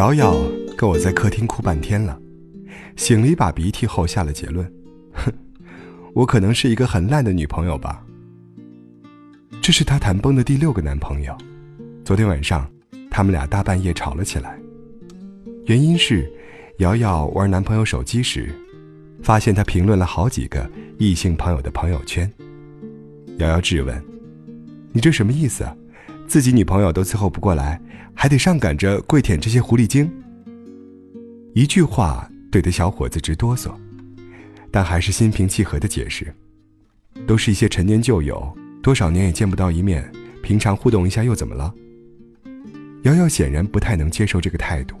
瑶瑶跟我在客厅哭半天了，擤了一把鼻涕后下了结论：哼，我可能是一个很烂的女朋友吧。这是她谈崩的第六个男朋友，昨天晚上他们俩大半夜吵了起来，原因是瑶瑶玩男朋友手机时，发现他评论了好几个异性朋友的朋友圈。瑶瑶质问：“你这什么意思啊？自己女朋友都伺候不过来？”还得上赶着跪舔这些狐狸精。一句话怼得小伙子直哆嗦，但还是心平气和的解释：“都是一些陈年旧友，多少年也见不到一面，平常互动一下又怎么了？”瑶瑶显然不太能接受这个态度，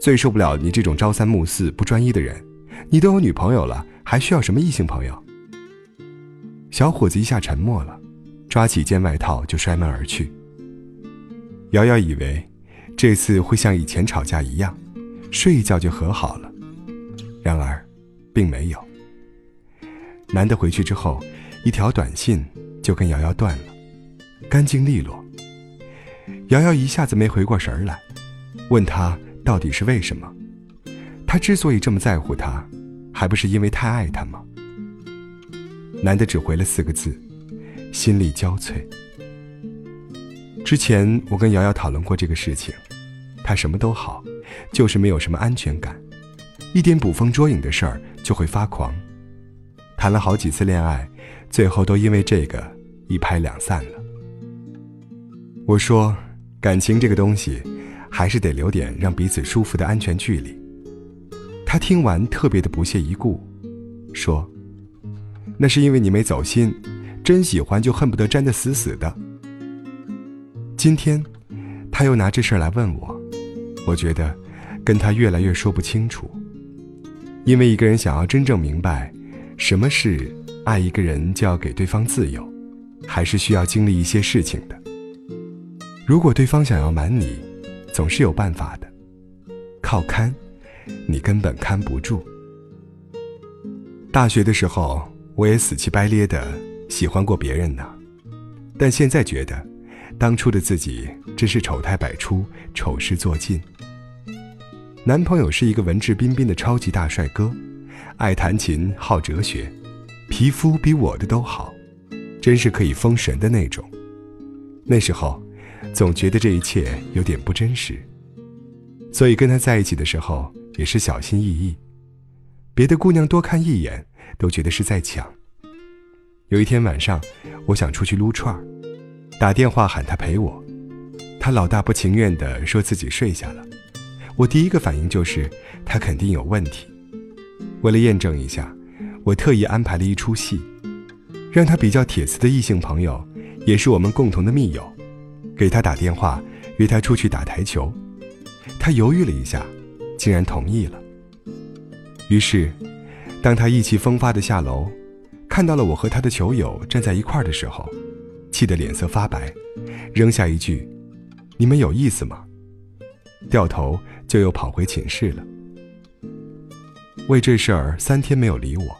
最受不了你这种朝三暮四、不专一的人。你都有女朋友了，还需要什么异性朋友？小伙子一下沉默了，抓起一件外套就摔门而去。瑶瑶以为，这次会像以前吵架一样，睡一觉就和好了。然而，并没有。男的回去之后，一条短信就跟瑶瑶断了，干净利落。瑶瑶一下子没回过神来，问他到底是为什么？他之所以这么在乎他，还不是因为太爱他吗？男的只回了四个字：心力交瘁。之前我跟瑶瑶讨论过这个事情，她什么都好，就是没有什么安全感，一点捕风捉影的事儿就会发狂，谈了好几次恋爱，最后都因为这个一拍两散了。我说，感情这个东西，还是得留点让彼此舒服的安全距离。她听完特别的不屑一顾，说：“那是因为你没走心，真喜欢就恨不得粘得死死的。”今天，他又拿这事儿来问我，我觉得跟他越来越说不清楚。因为一个人想要真正明白什么是爱一个人，就要给对方自由，还是需要经历一些事情的。如果对方想要瞒你，总是有办法的。靠看，你根本看不住。大学的时候，我也死乞白咧的喜欢过别人呢，但现在觉得。当初的自己真是丑态百出，丑事做尽。男朋友是一个文质彬彬的超级大帅哥，爱弹琴，好哲学，皮肤比我的都好，真是可以封神的那种。那时候，总觉得这一切有点不真实，所以跟他在一起的时候也是小心翼翼，别的姑娘多看一眼都觉得是在抢。有一天晚上，我想出去撸串儿。打电话喊他陪我，他老大不情愿地说自己睡下了。我第一个反应就是他肯定有问题。为了验证一下，我特意安排了一出戏，让他比较铁磁的异性朋友，也是我们共同的密友，给他打电话约他出去打台球。他犹豫了一下，竟然同意了。于是，当他意气风发地下楼，看到了我和他的球友站在一块儿的时候。气得脸色发白，扔下一句：“你们有意思吗？”掉头就又跑回寝室了。为这事儿三天没有理我，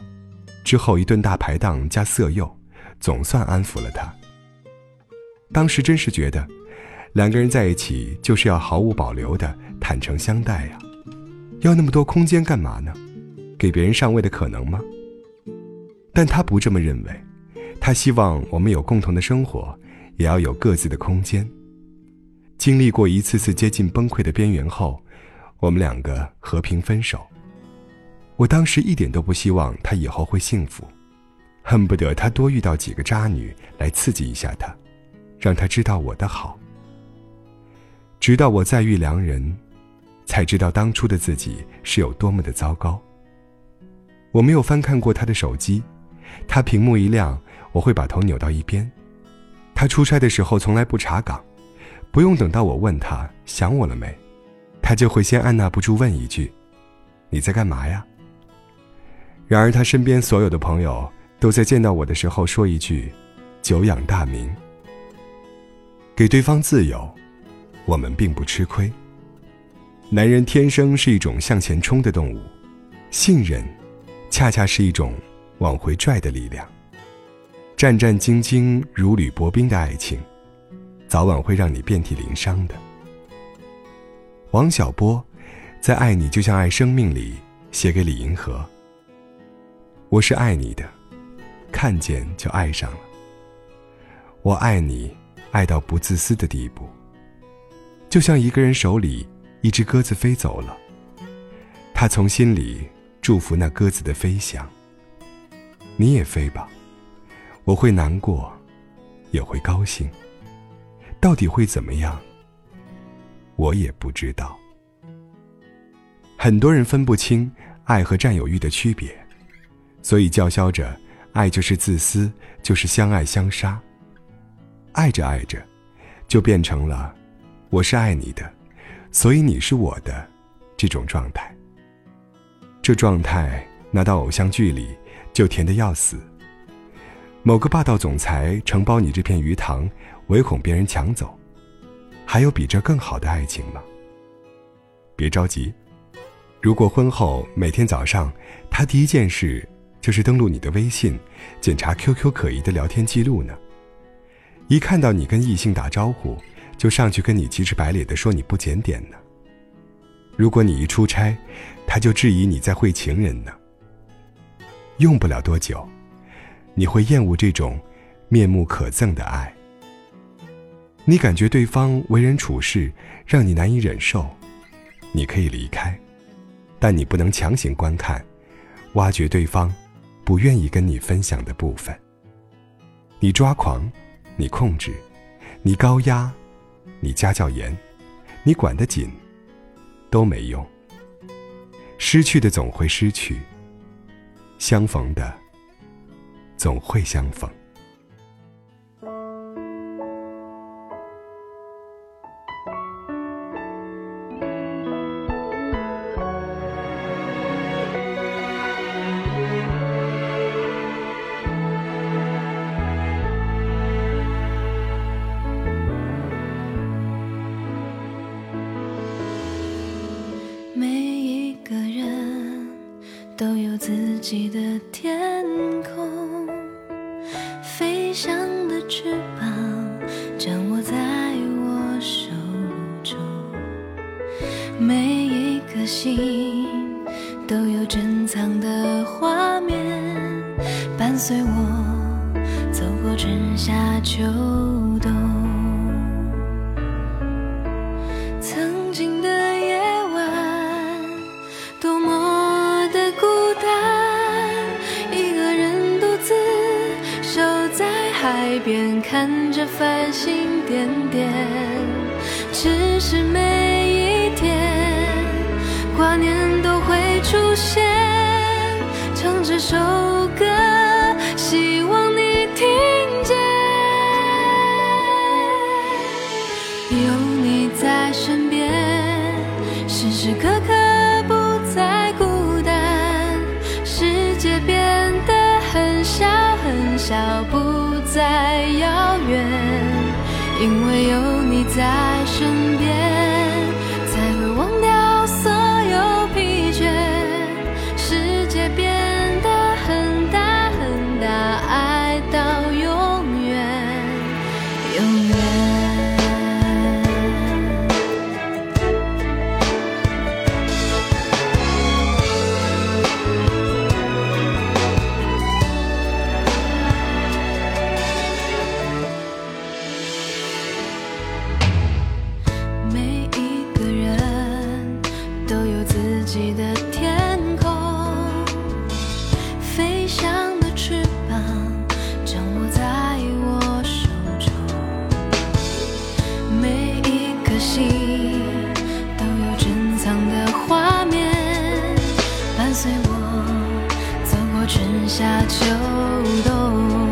之后一顿大排档加色诱，总算安抚了他。当时真是觉得，两个人在一起就是要毫无保留的坦诚相待呀，要那么多空间干嘛呢？给别人上位的可能吗？但他不这么认为。他希望我们有共同的生活，也要有各自的空间。经历过一次次接近崩溃的边缘后，我们两个和平分手。我当时一点都不希望他以后会幸福，恨不得他多遇到几个渣女来刺激一下他，让他知道我的好。直到我再遇良人，才知道当初的自己是有多么的糟糕。我没有翻看过他的手机，他屏幕一亮。我会把头扭到一边。他出差的时候从来不查岗，不用等到我问他想我了没，他就会先按捺不住问一句：“你在干嘛呀？”然而他身边所有的朋友都在见到我的时候说一句：“久仰大名。”给对方自由，我们并不吃亏。男人天生是一种向前冲的动物，信任，恰恰是一种往回拽的力量。战战兢兢、如履薄冰的爱情，早晚会让你遍体鳞伤的。王小波在《爱你就像爱生命》里写给李银河：“我是爱你的，看见就爱上了。我爱你，爱到不自私的地步。就像一个人手里一只鸽子飞走了，他从心里祝福那鸽子的飞翔。你也飞吧，我会难过，也会高兴。到底会怎么样？”我也不知道。很多人分不清爱和占有欲的区别，所以叫嚣着爱就是自私，就是相爱相杀。爱着爱着，就变成了我是爱你的，所以你是我的这种状态。这状态拿到偶像剧里就甜的要死。某个霸道总裁承包你这片鱼塘，唯恐别人抢走。还有比这更好的爱情吗？别着急，如果婚后每天早上他第一件事就是登录你的微信，检查 QQ 可疑的聊天记录呢？一看到你跟异性打招呼，就上去跟你急赤白脸的说你不检点呢？如果你一出差，他就质疑你在会情人呢？用不了多久，你会厌恶这种面目可憎的爱。你感觉对方为人处事让你难以忍受，你可以离开，但你不能强行观看，挖掘对方不愿意跟你分享的部分。你抓狂，你控制，你高压，你家教严，你管得紧，都没用。失去的总会失去，相逢的总会相逢。有自己的天空，飞翔的翅膀掌握在我手中。每一颗心都有珍藏的画面，伴随我走过春夏秋冬。海边看着繁星点点，只是每一天挂念都会出现。唱这首歌，希望你听见。有你在身边，时时刻刻不再孤单。世界变得很小很小，有你在身边，自己的天空飞翔的翅膀掌握在我手中每一颗心都有珍藏的画面伴随我走过春夏秋冬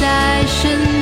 在身边。